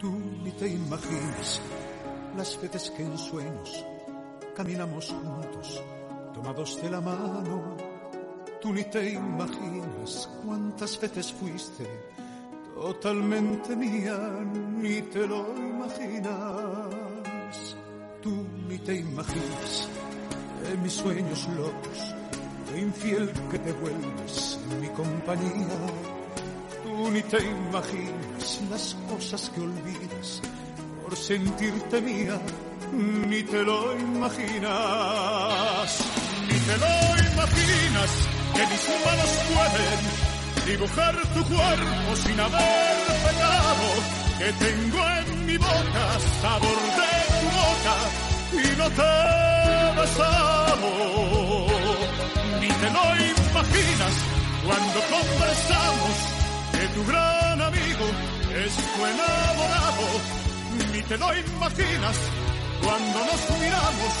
Tú ni te imaginas las veces que en sueños caminamos juntos, tomados de la mano. Tú ni te imaginas cuántas veces fuiste totalmente mía, ni te lo imaginas. Tú ni te imaginas en mis sueños locos, lo infiel que te vuelves en mi compañía. Tú ni te imaginas las cosas que olvidas por sentirte mía, ni te lo imaginas. Ni te lo imaginas que mis manos pueden dibujar tu cuerpo sin haber pecado, que tengo en mi boca sabor de tu boca y no te he besado. Ni te lo imaginas cuando conversamos que tu gran amigo es tu enamorado. Ni te lo imaginas cuando nos miramos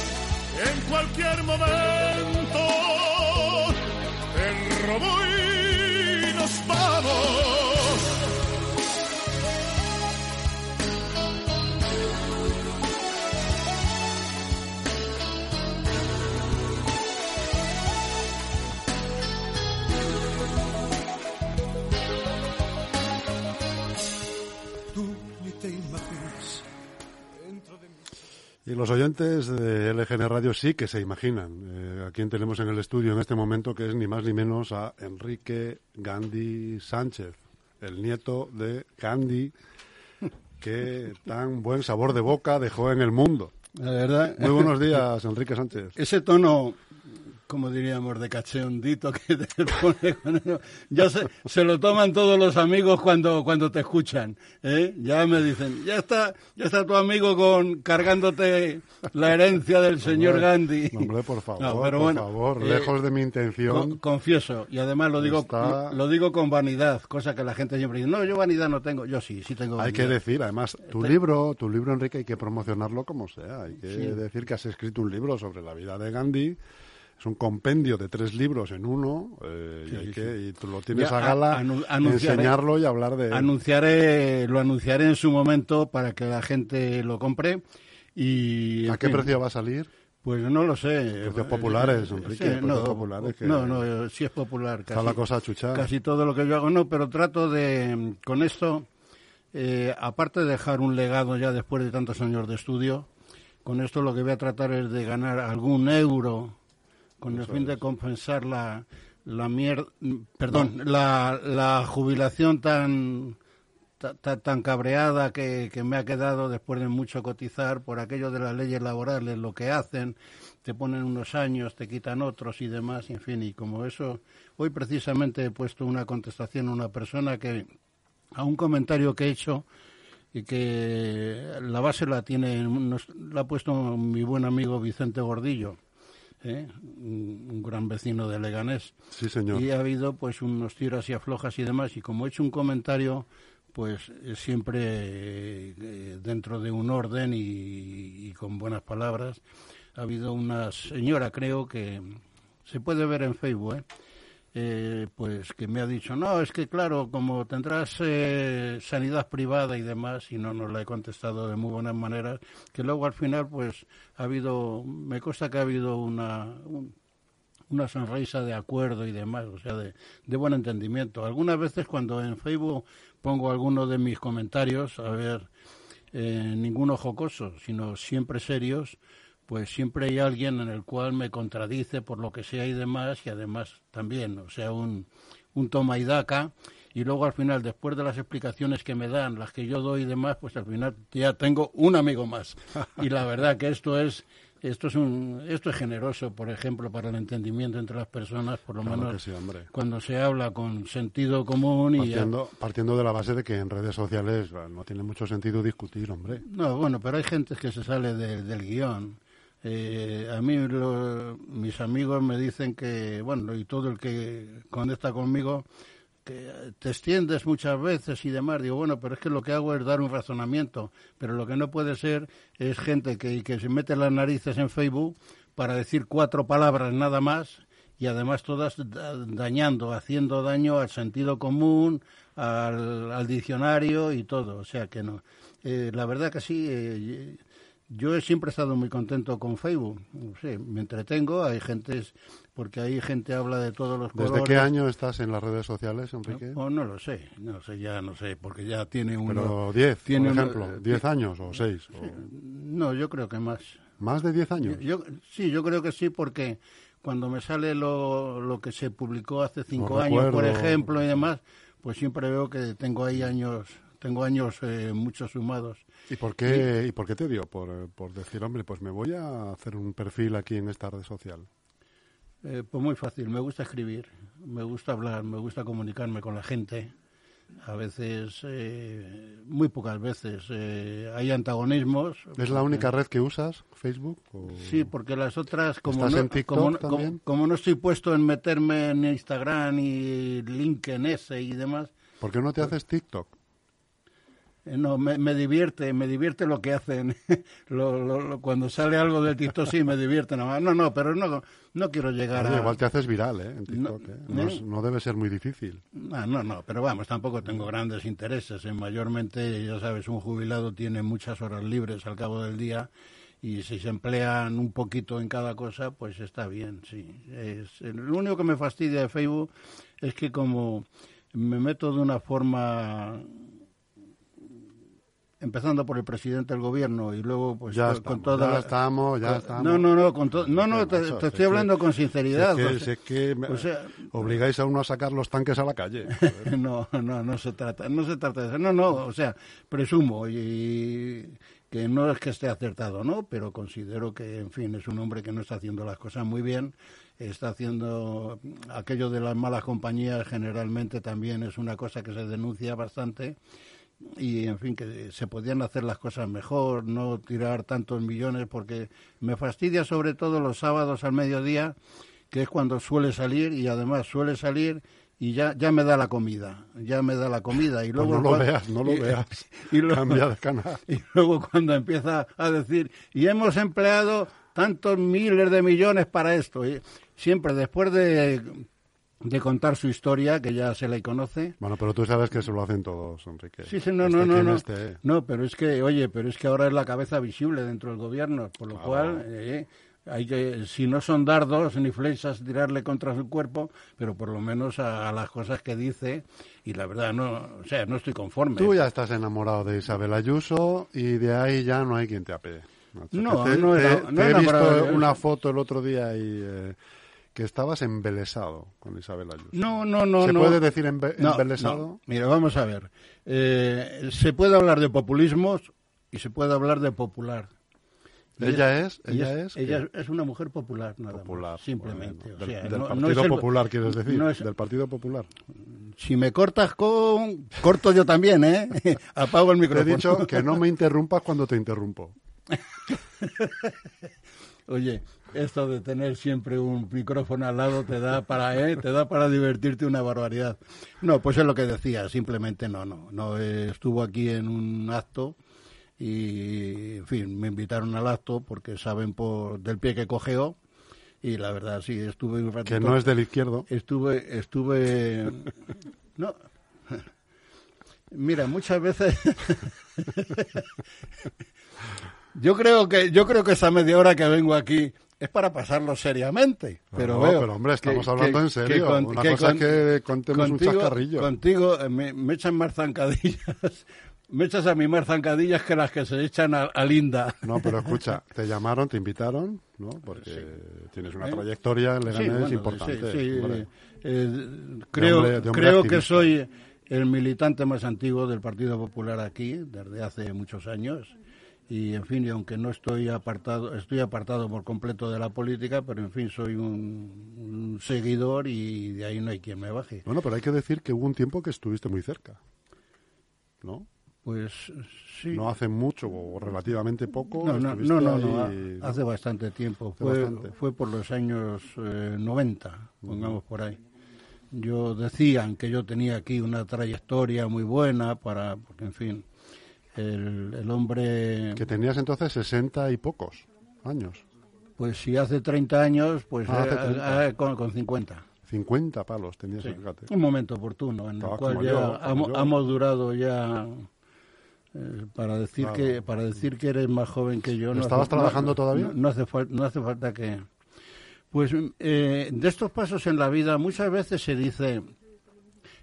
en cualquier momento. Te robo y Y los oyentes de LGN Radio sí que se imaginan eh, a quién tenemos en el estudio en este momento, que es ni más ni menos a Enrique Gandhi Sánchez, el nieto de Gandhi, que tan buen sabor de boca dejó en el mundo. La verdad, Muy buenos días, Enrique Sánchez. ese tono, como diríamos, de cacheondito que te pone con eso, ya se, se lo toman todos los amigos cuando, cuando te escuchan. ¿eh? Ya me dicen, ya está, ya está tu amigo con cargándote la herencia del señor Hombre, Gandhi. Hombre, por favor, No, pero por bueno, favor, eh, lejos de mi intención. Con- confieso, y además lo digo, Está- lo digo con vanidad, cosa que la gente siempre dice, no, yo vanidad no tengo, yo sí, sí tengo Hay vanidad. que decir, además, tu libro, tu libro, Enrique, hay que promocionarlo como sea. Hay que Sí. decir que has escrito un libro sobre la vida de Gandhi. Es un compendio de tres libros en uno eh, y, hay sí, que, y tú lo tienes Ya, a gala anu- enseñarlo y hablar de él. Anunciaré, lo anunciaré en su momento para que la gente lo compre. Y, ¿A qué fin, precio va a salir? Pues no lo sé. Precios populares, Enrique, Sí, no, populares que- no, no, sí es popular. Está Casi, la cosa chuchada. casi todo lo que yo hago no, pero trato de, con esto, eh, aparte de dejar un legado ya después de tantos años de estudio, con esto lo que voy a tratar es de ganar algún euro con el fin de compensar la, la mier- perdón, la, la jubilación tan ta- ta- tan cabreada que, que me ha quedado después de mucho cotizar por aquello de las leyes laborales, lo que hacen, te ponen unos años, te quitan otros y demás, y en fin, y como eso, hoy precisamente he puesto una contestación a una persona que, a un comentario que he hecho, y que la base la tiene, nos- la ha puesto mi buen amigo Vicente Gordillo, ¿eh? un, un gran vecino de Leganés. Sí, señor. Y ha habido pues unos tiros y aflojas y demás. Y como he hecho un comentario, pues eh, siempre eh, dentro de un orden y, y con buenas palabras, ha habido una señora, creo que se puede ver en Facebook, ¿eh? Eh, pues que me ha dicho, no, es que claro, como tendrás eh, sanidad privada y demás, y no nos la he contestado de muy buenas maneras, que luego al final pues ha habido, me consta que ha habido una, un- una sonrisa de acuerdo y demás, o sea, de, de buen entendimiento. Algunas veces cuando en Facebook pongo alguno de mis comentarios, a ver, eh, ninguno jocoso, sino siempre serios, pues siempre hay alguien en el cual me contradice por lo que sea y demás, y además también, o sea, un, un toma y daca, y luego al final, después de las explicaciones que me dan, las que yo doy y demás, pues al final ya tengo un amigo más. Y la verdad que esto es esto es un esto es generoso, por ejemplo, para el entendimiento entre las personas, por lo Claro menos sí, cuando se habla con sentido común y Partiendo, partiendo de la base de que en redes sociales bueno, no tiene mucho sentido discutir, hombre. No, bueno, pero hay gente que se sale de- del guion. Eh, a mí lo- mis amigos me dicen que, bueno, y todo el que conecta conmigo, que te extiendes muchas veces y demás. Digo, bueno, pero es que lo que hago es dar un razonamiento. Pero lo que no puede ser es gente que, que se mete las narices en Facebook para decir cuatro palabras nada más y además todas da- dañando, haciendo daño al sentido común, al, al diccionario y todo. O sea que no. Eh, la verdad que sí. Eh, yo he siempre estado muy contento con Facebook. Sé, me entretengo, hay gente, porque ahí gente habla de todos los colores. ¿Desde qué año estás en las redes sociales, Enrique? No, no lo sé, no sé, ya no sé, porque ya tiene un... Pero 10, por ejemplo, 10 años o 6. No, yo creo que más. ¿Más de 10 años? Yo, sí, yo creo que sí, porque cuando me sale lo, lo que se publicó hace 5 años, por ejemplo, y demás, pues siempre veo que tengo ahí años tengo años eh, muchos sumados. ¿Y por qué, y, por qué te dio? Por, por, decir, hombre, pues me voy a hacer un perfil aquí en esta red social. Eh, pues muy fácil, me gusta escribir, me gusta hablar, me gusta comunicarme con la gente. A veces, eh, muy pocas veces, eh, hay antagonismos. ¿Es la única red que usas, Facebook? Sí, porque las otras, como no, como, como, no estoy puesto en meterme en Instagram y LinkedIn ese y demás. ¿Por qué no te haces TikTok? Eh, no, me, me, divierte, me divierte lo que hacen. lo, cuando sale algo del TikTok sí me divierte. No, no, no pero no, no quiero llegar a... Igual te haces viral, ¿eh? En TikTok, ¿eh? no, ¿eh? No, debe ser muy difícil. No, no, no, pero vamos, tampoco tengo grandes intereses. Mayormente, ya sabes, un jubilado tiene muchas horas libres al cabo del día y si se emplean un poquito en cada cosa, pues está bien, sí. Es, lo único que me fastidia de Facebook es que como me meto de una forma empezando por el presidente del gobierno y luego pues ya con, toda ya estamos ya estamos. No no no con no no te, estoy hablando con sinceridad es que, obligáis a uno a sacar los tanques a la calle. No no no se trata no se trata de eso. No no o sea presumo y que no es que esté acertado no pero considero que en fin es un hombre que no está haciendo las cosas muy bien está haciendo aquello de las malas compañías generalmente también es una cosa que se denuncia bastante y en fin que se podían hacer las cosas mejor, no tirar tantos millones porque me fastidia sobre todo los sábados al mediodía, que es cuando suele salir y además suele salir y ya ya me da la comida, ya me da la comida y pues luego no lo veas, no lo veas. Y luego, Cambia de canal. Y luego cuando empieza a decir, "Y hemos empleado tantos miles de millones para esto", y siempre después de de contar su historia, que ya se la conoce. Bueno, pero tú sabes que eso lo hacen todos, Enrique. Sí, sí, no, no, no, no. No, pero es que, oye, pero es que ahora es la cabeza visible dentro del gobierno, por lo cual eh, hay que, si no son dardos ni flechas, tirarle contra su cuerpo, pero por lo menos a, las cosas que dice, y la verdad, no, o sea, no estoy conforme. Tú ya estás enamorado de Isabel Ayuso y de ahí ya no hay quien te apee. No, no, no, he visto una foto el otro día y... Eh, que estabas embelesado con Isabel Ayuso. No, no, no. ¿Se puede decir embelesado? Mira, vamos a ver. Eh, se puede hablar de populismos y se puede hablar de popular. Ella es, ella es, ella es una mujer popular, nada popular, más, simplemente. del, Partido Popular, quieres decir, del Partido Popular. Si me cortas con, corto yo también, ¿eh? Apago el micrófono. Te he dicho que no me interrumpas cuando te interrumpo. Oye, esto de tener siempre un micrófono al lado te da para ¿eh? te da para divertirte una barbaridad. No, pues es lo que decía, simplemente no, no, no estuvo aquí en un acto y en fin, me invitaron al acto porque saben por del pie que cogeo y la verdad sí estuve un ratito, que no es del izquierdo. Estuve estuve no Mira, muchas veces Yo creo que yo creo que esa media hora que vengo aquí es para pasarlo seriamente. Pero no, pero hombre, estamos hablando en serio. Una cosa es que contemos contigo, un chascarrillo. Contigo eh, me, echan más zancadillas. me echas a mí más zancadillas que las que se echan a, Linda. No, pero escucha, te llamaron, te invitaron, ¿no? Porque tienes una ¿Eh? trayectoria en Leganés importante. Sí, eh, creo creo que soy el militante más antiguo del Partido Popular aquí, desde hace muchos años y en fin, y aunque no estoy apartado, estoy apartado por completo de la política, pero en fin, soy un, seguidor y de ahí no hay quien me baje. Bueno, pero hay que decir que hubo un tiempo que estuviste muy cerca, ¿no? Pues sí. No hace mucho o relativamente poco. No, no, no, no, hace bastante tiempo. fue, fue por los años 90, eh, pongamos por ahí. Yo decían que yo tenía aquí una trayectoria muy buena para, porque en fin, el, hombre... Que tenías entonces sesenta y pocos años. Pues si hace 30 años, pues ah, eh, eh, con, con, 50. 50 palos tenías, Un momento oportuno en el cual ya hemos, durado ya Eh, para decir que para decir que eres más joven que yo. No ¿Estabas trabajando todavía? No, hace no hace falta que. Pues eh, de estos pasos en la vida muchas veces se dice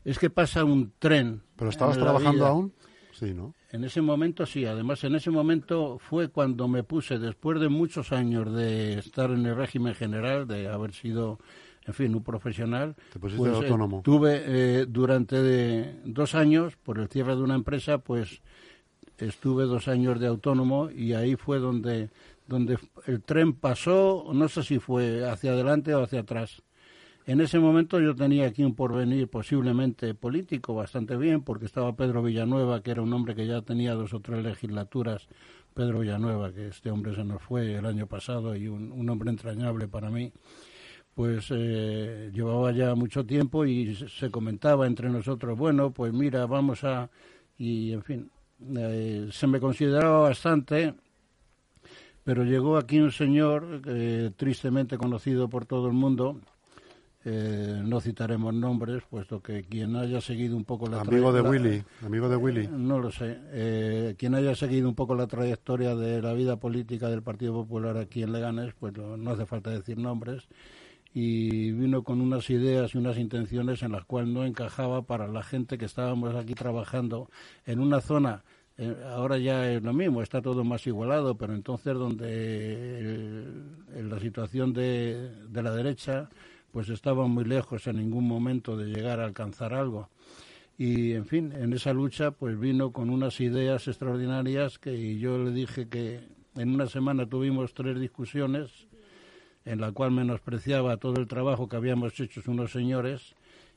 es que pasa un tren. ¿Pero estabas trabajando aún? Sí, ¿no? En ese momento sí. Además, en ese momento fue cuando me puse, después de muchos años de estar en el régimen general, de haber sido en fin, un profesional. pues, eh, autónomo. tuve eh, durante dos años, por el cierre de una empresa, pues estuve dos años de autónomo y ahí fue donde, donde el tren pasó, no sé si fue hacia adelante o hacia atrás. En ese momento yo tenía aquí un porvenir posiblemente político bastante bien, porque estaba Pedro Villanueva, que era un hombre que ya tenía dos o tres legislaturas. Pedro Villanueva, que este hombre se nos fue el año pasado y un hombre entrañable para mí pues eh, llevaba ya mucho tiempo y se comentaba entre nosotros, bueno, pues mira, vamos a... Y en fin, eh, se me consideraba bastante, pero llegó aquí un señor eh, tristemente conocido por todo el mundo, no citaremos nombres, puesto que quien haya seguido un poco la amigo de Willy, amigo de Willy, no lo sé, quien haya seguido un poco la trayectoria de la vida política del Partido Popular aquí en Leganés, pues no hace falta decir nombres. Y vino con unas ideas y unas intenciones en las cuales no encajaba para la gente que estábamos aquí trabajando en una zona eh, ahora ya es lo mismo, está todo más igualado, pero entonces donde en la situación de, de la derecha pues estaba muy lejos en ningún momento de llegar a alcanzar algo. Y en fin, en esa lucha pues vino con unas ideas extraordinarias que yo le dije que en una semana tuvimos tres discusiones en la cual menospreciaba todo el trabajo que habíamos hecho unos señores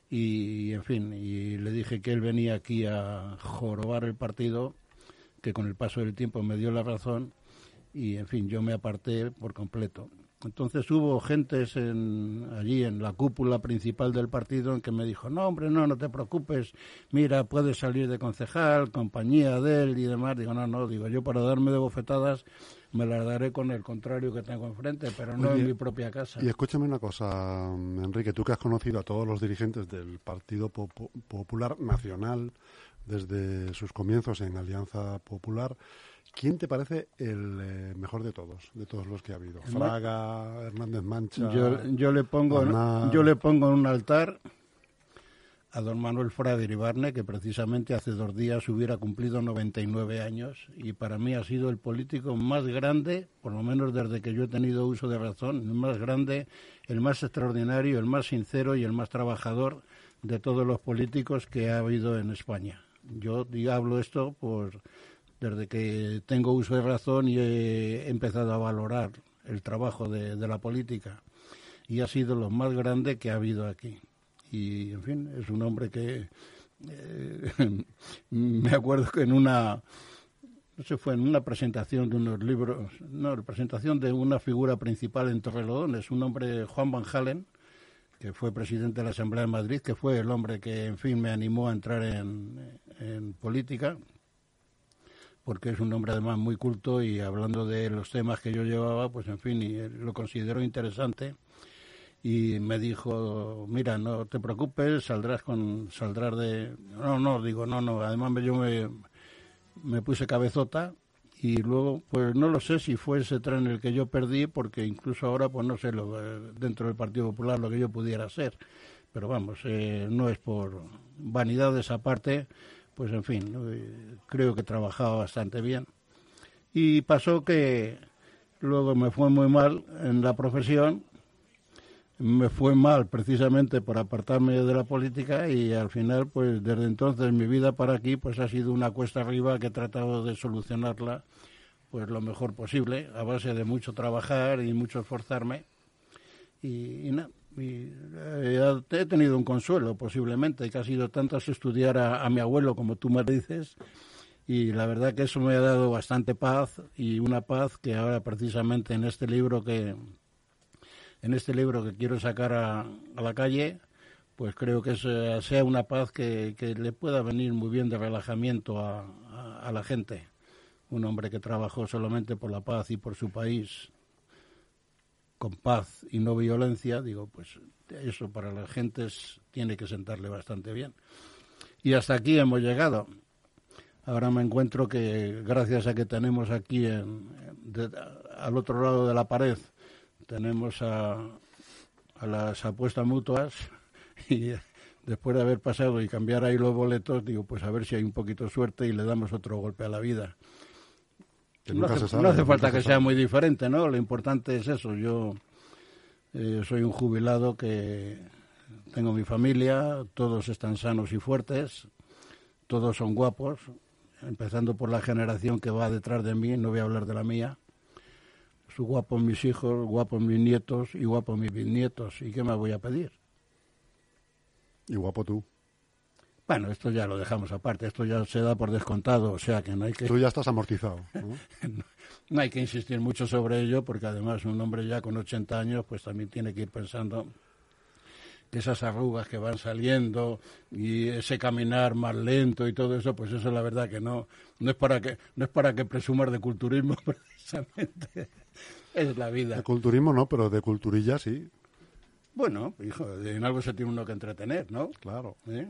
y, en fin, y le dije que él venía aquí a jorobar el partido, que con el paso del tiempo me dio la razón y, en fin, yo me aparté por completo. Entonces hubo gentes en, allí en la cúpula principal del partido en que me dijo, no, hombre, no, no te preocupes, mira, puedes salir de concejal, compañía de él y demás. Digo, no, no, digo, yo para darme de bofetadas me las daré con el contrario que tengo enfrente, pero no en mi propia casa. Y escúchame una cosa, Enrique, tú que has conocido a todos los dirigentes del Partido Popular Nacional desde sus comienzos en Alianza Popular, ¿Quién te parece el eh, mejor de todos, de todos los que ha habido? Fraga, Hernández Mancha. Yo, le pongo, yo le pongo en un altar a don Manuel Fraga Iribarne, que precisamente hace dos días hubiera cumplido 99 años y para mí ha sido el político más grande, por lo menos desde que yo he tenido uso de razón, el más grande, el más extraordinario, el más sincero y el más trabajador de todos los políticos que ha habido en España. Yo hablo esto por desde que tengo uso de razón y he empezado a valorar el trabajo de, la política y ha sido lo más grande que ha habido aquí. Y, en fin, es un hombre que eh, me acuerdo que en una, no sé, fue en una presentación de unos libros, no, la presentación de una figura principal en Torrelodones, un hombre, Juan Van Halen, que fue presidente de la Asamblea de Madrid, que fue el hombre que, en fin, me animó a entrar en política, porque es un hombre además muy culto y hablando de los temas que yo llevaba, pues en fin, y lo considero interesante. Y me dijo, mira, no te preocupes, saldrás con, saldrás de, no, no, digo, no, no, además yo me, me puse cabezota y luego, pues no lo sé si fue ese tren el que yo perdí, porque incluso ahora, pues no sé, lo, dentro del Partido Popular lo que yo pudiera ser, pero vamos, eh, no es por vanidad de esa parte, pues en fin, creo que trabajaba bastante bien. Y pasó que luego me fue muy mal en la profesión, me fue mal precisamente por apartarme de la política y al final, pues desde entonces mi vida para aquí pues ha sido una cuesta arriba que he tratado de solucionarla pues lo mejor posible, a base de mucho trabajar y mucho esforzarme. Y, y nada, eh, he tenido un consuelo posiblemente, que ha sido tanto estudiar a, mi abuelo como tú me dices, y la verdad que eso me ha dado bastante paz y una paz que ahora precisamente en este libro que en este libro que quiero sacar a, la calle, pues creo que sea una paz que, le pueda venir muy bien de relajamiento a, a la gente. Un hombre que trabajó solamente por la paz y por su país con paz y no violencia, digo, pues eso para las gentes tiene que sentarle bastante bien. Y hasta aquí hemos llegado. ahora me encuentro que gracias a que tenemos aquí en, al otro lado de la pared, tenemos a, a las apuestas mutuas y después de haber pasado y cambiar ahí los boletos, digo, pues a ver si hay un poquito de suerte y le damos otro golpe a la vida. No, hace, falta que sea muy diferente, ¿no? Lo importante es eso. Yo eh, soy un jubilado que tengo mi familia, todos están sanos y fuertes, todos son guapos, empezando por la generación que va detrás de mí, no voy a hablar de la mía. Son guapos mis hijos, guapos mis nietos y guapos mis bisnietos. ¿Y qué me voy a pedir? Y guapo tú. Bueno, esto ya lo dejamos aparte, esto ya se da por descontado, o sea que no hay que... Tú ya estás amortizado. ¿no? hay que insistir mucho sobre ello, porque además un hombre ya con 80 años, pues también tiene que ir pensando que esas arrugas que van saliendo y ese caminar más lento y todo eso, pues eso la verdad que no, no es para que, no es para que presumar de culturismo precisamente, es la vida. De culturismo no, pero de culturilla sí. Bueno, hijo, en algo se tiene uno que entretener, ¿no? Claro. ¿Eh?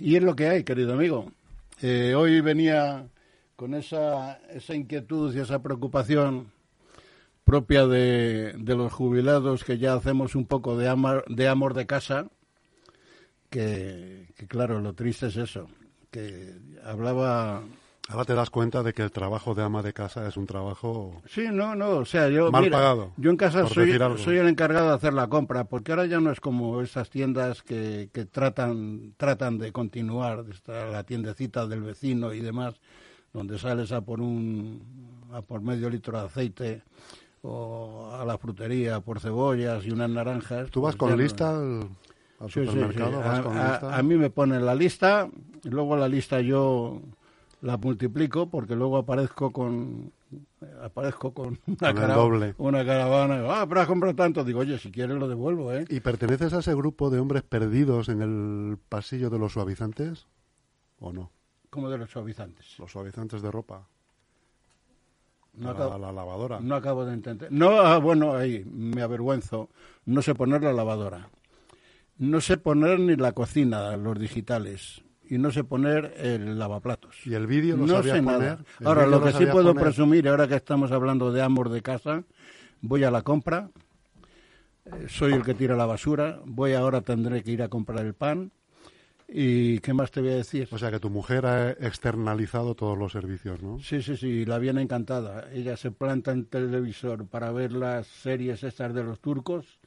Y es lo que hay, querido amigo. Eh, hoy venía con esa, esa inquietud y esa preocupación propia de, de, los jubilados que ya hacemos un poco de de, amor de casa, que, que claro, lo triste es eso, que hablaba Ahora te das cuenta de que el trabajo de ama de casa es un trabajo sí, no, no, o sea, yo mal pagado. Yo en casa soy, soy, el encargado de hacer la compra, porque ahora ya no es como esas tiendas que, que tratan tratan de continuar, está la tiendecita del vecino y demás, donde sales a por un a por medio litro de aceite o a la frutería por cebollas y unas naranjas. ¿Tú vas pues con lista al, supermercado? ¿Vas a, con lista? a mí me ponen la lista, y luego la lista yo la multiplico porque luego aparezco con aparezco con una, doble. una caravana ah pero has comprado tanto digo oye si quieres lo devuelvo eh y perteneces a ese grupo de hombres perdidos en el pasillo de los suavizantes o no ¿Cómo de los suavizantes los suavizantes de ropa. No la lavadora. no acabo de entender. No ah, bueno ahí me avergüenzo. No sé poner la lavadora. No sé poner ni la cocina los digitales y no sé poner el lavaplatos. ¿Y el vídeo no sé poner? nada. Ahora, lo que sí puedo presumir, ahora que estamos hablando de amor de casa, voy a la compra, eh, soy el que tira la basura, voy ahora tendré que ir a comprar el pan. ¿Y qué más te voy a decir? O sea, que tu mujer ha externalizado todos los servicios, ¿no? Sí, sí, sí, la viene encantada. Ella se planta en televisor para ver las series estas de los turcos,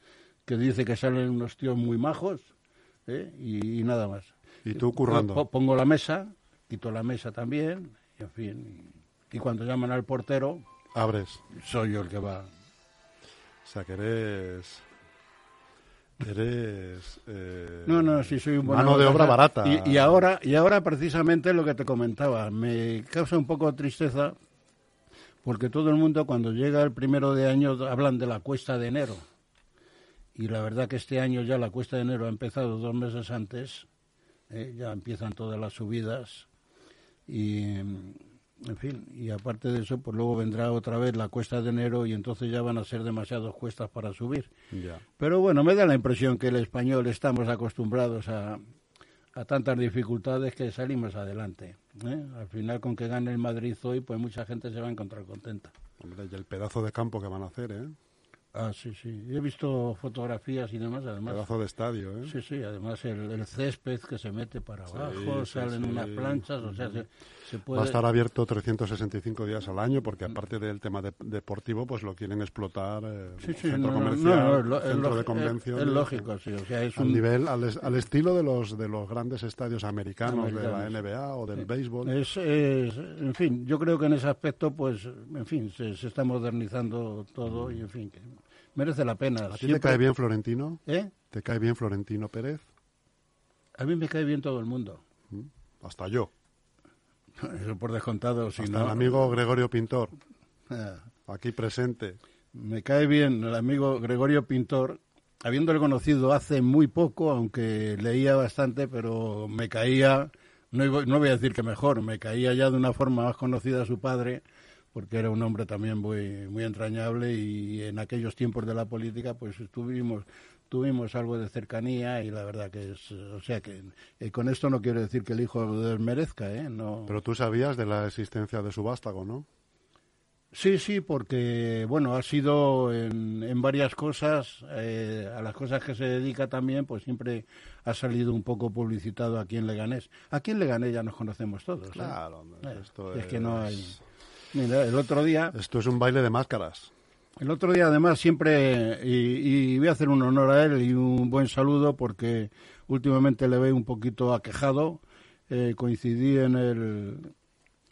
que dice que salen unos tíos muy majos, ¿eh? y nada más. ¿Y tú currando? Pongo la mesa, quito la mesa también, y en fin. Y cuando llaman al portero... Abres. Soy yo el que va. O sea, que eres... Eres... Eh, no, no, sí soy un buen... Mano de obra barata. Y, ahora, y ahora precisamente lo que te comentaba, me causa un poco de tristeza porque todo el mundo cuando llega el primero de año hablan de la cuesta de enero. Y la verdad que este año ya la cuesta de enero ha empezado dos meses antes ¿eh? ya empiezan todas las subidas y en fin, y aparte de eso, pues luego vendrá otra vez la cuesta de enero y entonces ya van a ser demasiadas cuestas para subir. Pero bueno, me da la impresión que el español estamos acostumbrados a, a tantas dificultades que salimos adelante. ¿eh? Al final, con que gane el Madrid hoy, pues mucha gente se va a encontrar contenta. Hombre, y el pedazo de campo que van a hacer, ¿eh? Ah, sí, sí. He visto fotografías y demás, además. Pedazo de estadio, ¿eh? Sí, sí, además el, césped que se mete para abajo, salen unas planchas, o sea, se, puede... Va a estar abierto 365 días al año, porque aparte del tema deportivo, pues lo quieren explotar eh, centro comercial, centro de convención. Es, lógico, sí, o sea, es un... nivel, al, estilo de los, de los grandes estadios americanos, de la NBA o del béisbol. Es, en fin, yo creo que en ese aspecto, pues, en fin, se, se está modernizando todo y, en fin, que merece la pena. ¿A ti te cae bien Florentino? ¿Eh? ¿Te cae bien Florentino Pérez? A mí me cae bien todo el mundo. Mm, hasta yo. Eso por descontado. Si Hasta el amigo Gregorio Pintor. Ah. Aquí presente. Me cae bien el amigo Gregorio Pintor, habiéndole conocido hace muy poco, aunque leía bastante, pero me caía, no, no voy a decir que mejor, me caía ya de una forma más conocida a su padre, porque era un hombre también muy, muy entrañable y en aquellos tiempos de la política pues estuvimos tuvimos algo de cercanía y la verdad que es, o sea que eh, con esto no quiero decir que el hijo lo desmerezca, ¿eh? No. Pero tú sabías de la existencia de su vástago, ¿no? Sí, sí, porque bueno, ha sido en, en varias cosas, eh, a las cosas que se dedica también, pues siempre ha salido un poco publicitado aquí en Leganés. Aquí en Leganés ya nos conocemos todos. ¿eh? Claro, Eh, esto es es... que no hay. Mira, el otro día, Esto es un baile de máscaras. el otro día además siempre, y, y voy a hacer un honor a él y un buen saludo porque últimamente le veo un poquito aquejado. Eh, coincidí en el,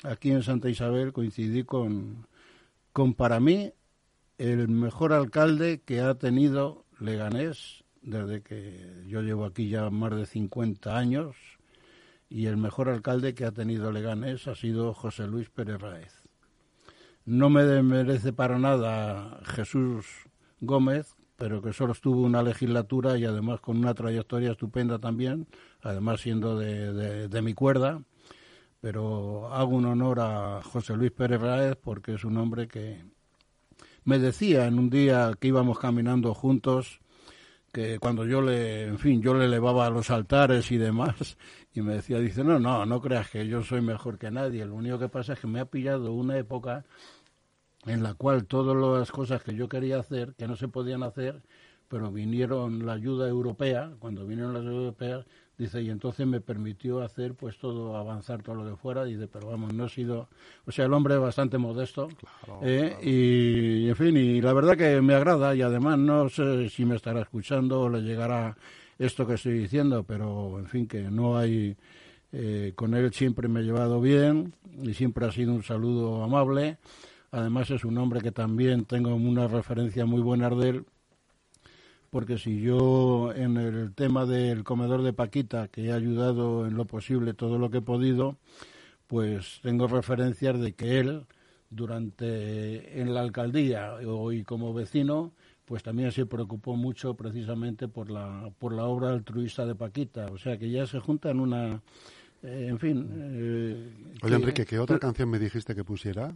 aquí en Santa Isabel, coincidí con, con para mí el mejor alcalde que ha tenido Leganés desde que yo llevo aquí ya más de 50 años y el mejor alcalde que ha tenido Leganés ha sido José Luis Pérez Raez. No me merece para nada Jesús Gómez, pero que solo estuvo una legislatura y además con una trayectoria estupenda también, además siendo de, de- mi cuerda. Pero hago un honor a José Luis Pérez Raez porque es un hombre que me decía en un día que íbamos caminando juntos que cuando yo le, en fin, yo le elevaba a los altares y demás, y me decía, dice, no, no, no creas que yo soy mejor que nadie, lo único que pasa es que me ha pillado una época en la cual todas las cosas que yo quería hacer, que no se podían hacer, pero vinieron la ayuda europea, cuando vinieron las europeas, dice, y entonces me permitió hacer pues todo, avanzar todo lo que fuera, dice, pero vamos, no he sido, o sea, el hombre es bastante modesto, eh, y en fin, y la verdad que me agrada, y además no sé si me estará escuchando o le llegará esto que estoy diciendo, pero en fin, que no hay, eh, con él siempre me he llevado bien, y siempre ha sido un saludo amable, Además es un hombre que también tengo una referencia muy buena de él, porque si yo en el tema del comedor de Paquita, que he ayudado en lo posible todo lo que he podido, pues tengo referencias de que él, durante en la alcaldía y como vecino, pues también se preocupó mucho precisamente por la por la obra altruista de Paquita, o sea que ya se juntan una, eh, en fin. eh, Oye, que- Enrique, ¿qué otra canción me dijiste que pusiera?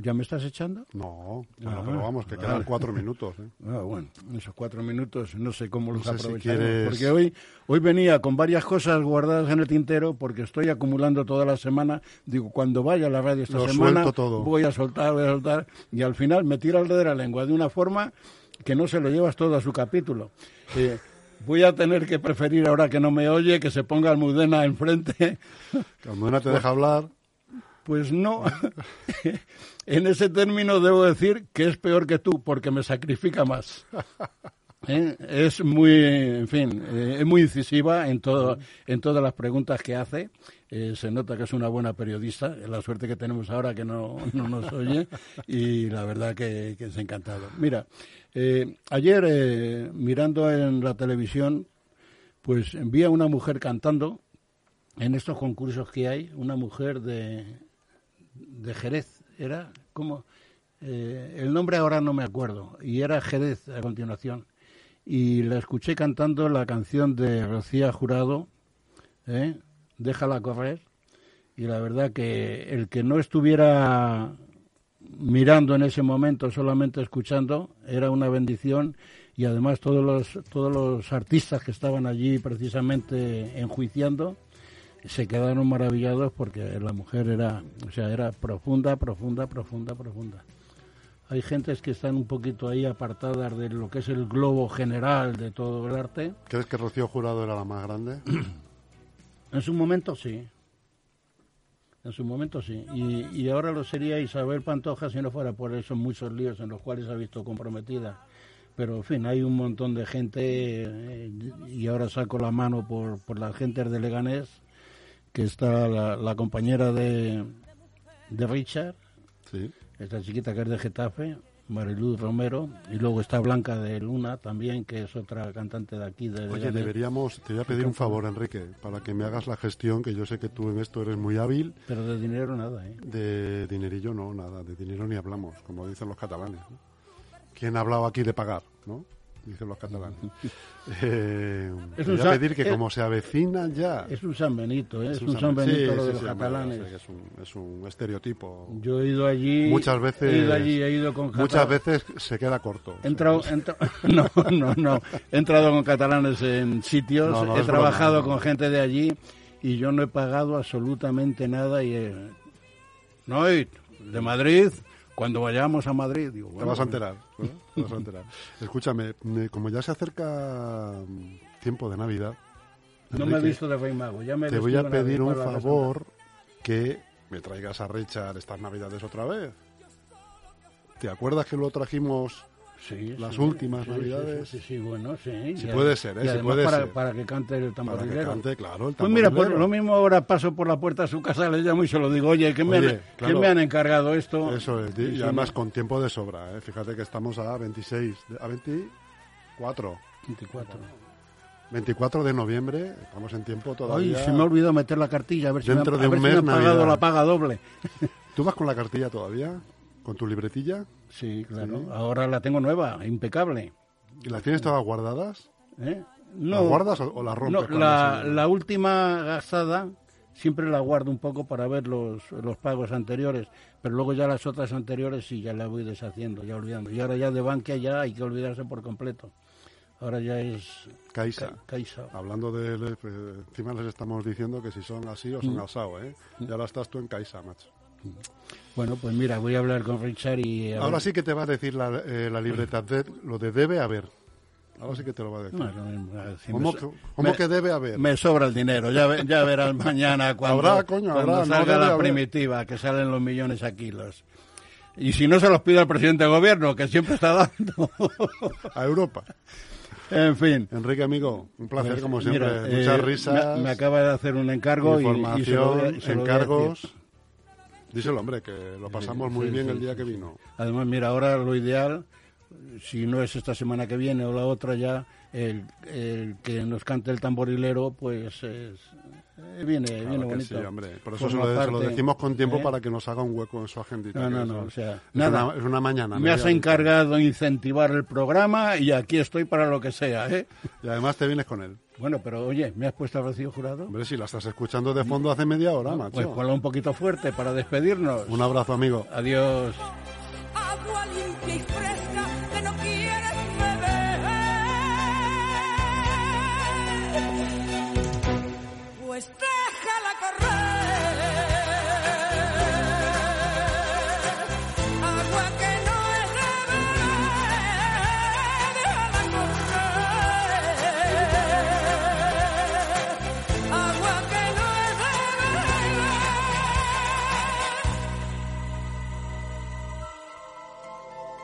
¿Ya me estás echando? No, bueno, Ah, pero vamos, que quedan vale. cuatro minutos. ¿eh? Ah, bueno, esos cuatro minutos no sé cómo los No sé si aprovecharemos, quieres- porque hoy hoy venía con varias cosas guardadas en el tintero porque estoy acumulando toda la semana. Digo, cuando vaya a la radio esta Lo semana suelto todo. voy a soltar, voy a soltar y al final me tira de la lengua de una forma que no se lo llevas todo a su capítulo. Eh, voy a tener que preferir ahora que no me oye que se ponga Almudena enfrente una te deja hablar, Pues no. en ese término debo decir que es peor que tú, porque me sacrifica más. ¿Eh? Es muy, en fin, eh, es muy incisiva en todo, en todas las preguntas que hace. Eh, se nota que es una buena periodista, la suerte que tenemos ahora que no, no nos oye y la verdad que, que es encantado. Mira, eh, ayer eh, mirando en la televisión, pues vi a una mujer cantando en estos concursos que hay, una mujer de, de Jerez, era como eh, el nombre ahora no me acuerdo y era Jerez a continuación. Y la escuché cantando la canción de Rocía Jurado, ¿eh? Déjala correr. Y la verdad que el que no estuviera mirando en ese momento, solamente escuchando, era una bendición. Y además todos los todos los artistas que estaban allí precisamente enjuiciando se quedaron maravillados porque la mujer era, o sea, era profunda, profunda, profunda, profunda. Hay gentes que están un poquito ahí apartadas de lo que es el globo general de todo el arte. ¿crees que Rocío Jurado era la más grande? En su momento sí. En su momento sí. Y, y ahora lo sería Isabel Pantoja si no fuera por esos muchos líos en los cuales se ha visto comprometida. Pero, en fin, hay un montón de gente, eh, y ahora saco la mano por, por las gentes de Leganés, que está la, la compañera de, de Richard, Sí. esta chiquita que es de Getafe, Mariluz Romero, y luego está Blanca de Luna también, que es otra cantante de aquí de Oye, deberíamos, te voy a pedir un favor, Enrique, para que me hagas la gestión, que yo sé que tú en esto eres muy hábil. Pero de dinero nada, ¿eh? De dinerillo no, nada, de dinero ni hablamos, como dicen los catalanes. ¿no? ¿Quién ha hablado aquí de pagar? ¿no? Dicen los catalanes. Eh, Es voy un a pedir que es- como se avecina ya... Es un San Benito, ¿eh? es, un San- Benito sí, lo sí, de los sí, catalanes. es, un, es un estereotipo. Yo he ido allí. muchas veces, He ido allí, he ido con muchas catalanes. veces se queda corto. He entrado, no, no, no. He entrado con catalanes en sitios, No, no, he trabajado broma, con gente de allí y yo no he pagado absolutamente nada. Y he- no, y de Madrid, cuando vayamos a Madrid, digo, Te bueno, vas a enterar. ¿no? Te vas a enterar. Escúchame, me- como ya se acerca mm, tiempo de Navidad, no me he visto de Rey Mago. Ya me he te voy a pedir un favor que me traigas a Richard estas Navidades otra vez. ¿Te acuerdas que lo trajimos? Sí, las sí, últimas sí, Navidades? Sí, sí, bueno, sí. Sí Y puede ser, ¿eh? y puede para, ser. para que cante el Para que tamborilero. cante, claro, el Pues mira, por tamborilero. lo mismo ahora paso por la puerta de su casa, le llamo y se lo digo, oye, ¿qué, me, Oye, claro. ¿qué me han encargado esto? Eso es, y, si además con tiempo de sobra, ¿eh? Fíjate que estamos a 26, de- a 24. 24. 24 de noviembre, estamos en tiempo Ay, todavía. se me ha olvidado meter la cartilla, a ver si Dentro me, han- un si me pagado Navidad. la paga doble. ¿Tú vas con la cartilla todavía? ¿Con tu libretilla? Sí, claro. Ahora la tengo nueva, impecable. ¿Y las tienes todas guardadas? ¿eh? ¿Las guardas o, o las rompes? no, la, última gastada siempre la guardo un poco para ver los, los pagos anteriores, pero luego ya las otras anteriores sí, ya las voy deshaciendo, ya olvidando. Y ahora ya de Bankia ya hay que olvidarse por completo. Ahora ya es Caixa. Ca- Caixa. Hablando de... encima les estamos diciendo que si son así o son Mm. asado, ¿eh? Ya la estás tú en Caixa, macho. Bueno, pues mira, voy a hablar con Richard y... a Ahora ver- sí que te va a decir la, eh, la libreta de lo de debe haber. Ahora sí que te lo va a decir. Mismo, si ¿Cómo, me que, so- cómo me- que debe haber? Me sobra el dinero, ya, ve- ya verás mañana cuando, Habrá, coño, cuando habrá, no salga la haber. primitiva, que salen los millones a kilos. Y si no se los pide al presidente del gobierno, que siempre está dando. A Europa. en fin. Enrique, amigo, un placer Pues, como siempre. mira, Muchas eh, risas. Me, me acaba de hacer un encargo y- y, se lo se encargos. Díselo, hombre, que lo pasamos muy sí, bien sí, el día que vino. Además, mira, ahora lo ideal, si no es esta semana que viene o la otra ya, el, el que nos cante el tamborilero, pues es, eh, viene, Claro viene bonito. sí, hombre. Por eso se lo, se lo parte, decimos con tiempo ¿eh? para que nos haga un hueco en su agendita. No, no, no, o sea, es nada. Una, es una mañana. Me has encargado de incentivar el programa y aquí estoy para lo que sea, ¿eh? Y además te vienes con él. Bueno, pero oye, ¿me has puesto a Rocío Jurado? Hombre, si la estás escuchando de fondo hace media hora, macho. Pues ponla un poquito fuerte para despedirnos. Un abrazo, amigo. Adiós. agua limpia y fresca que no quiero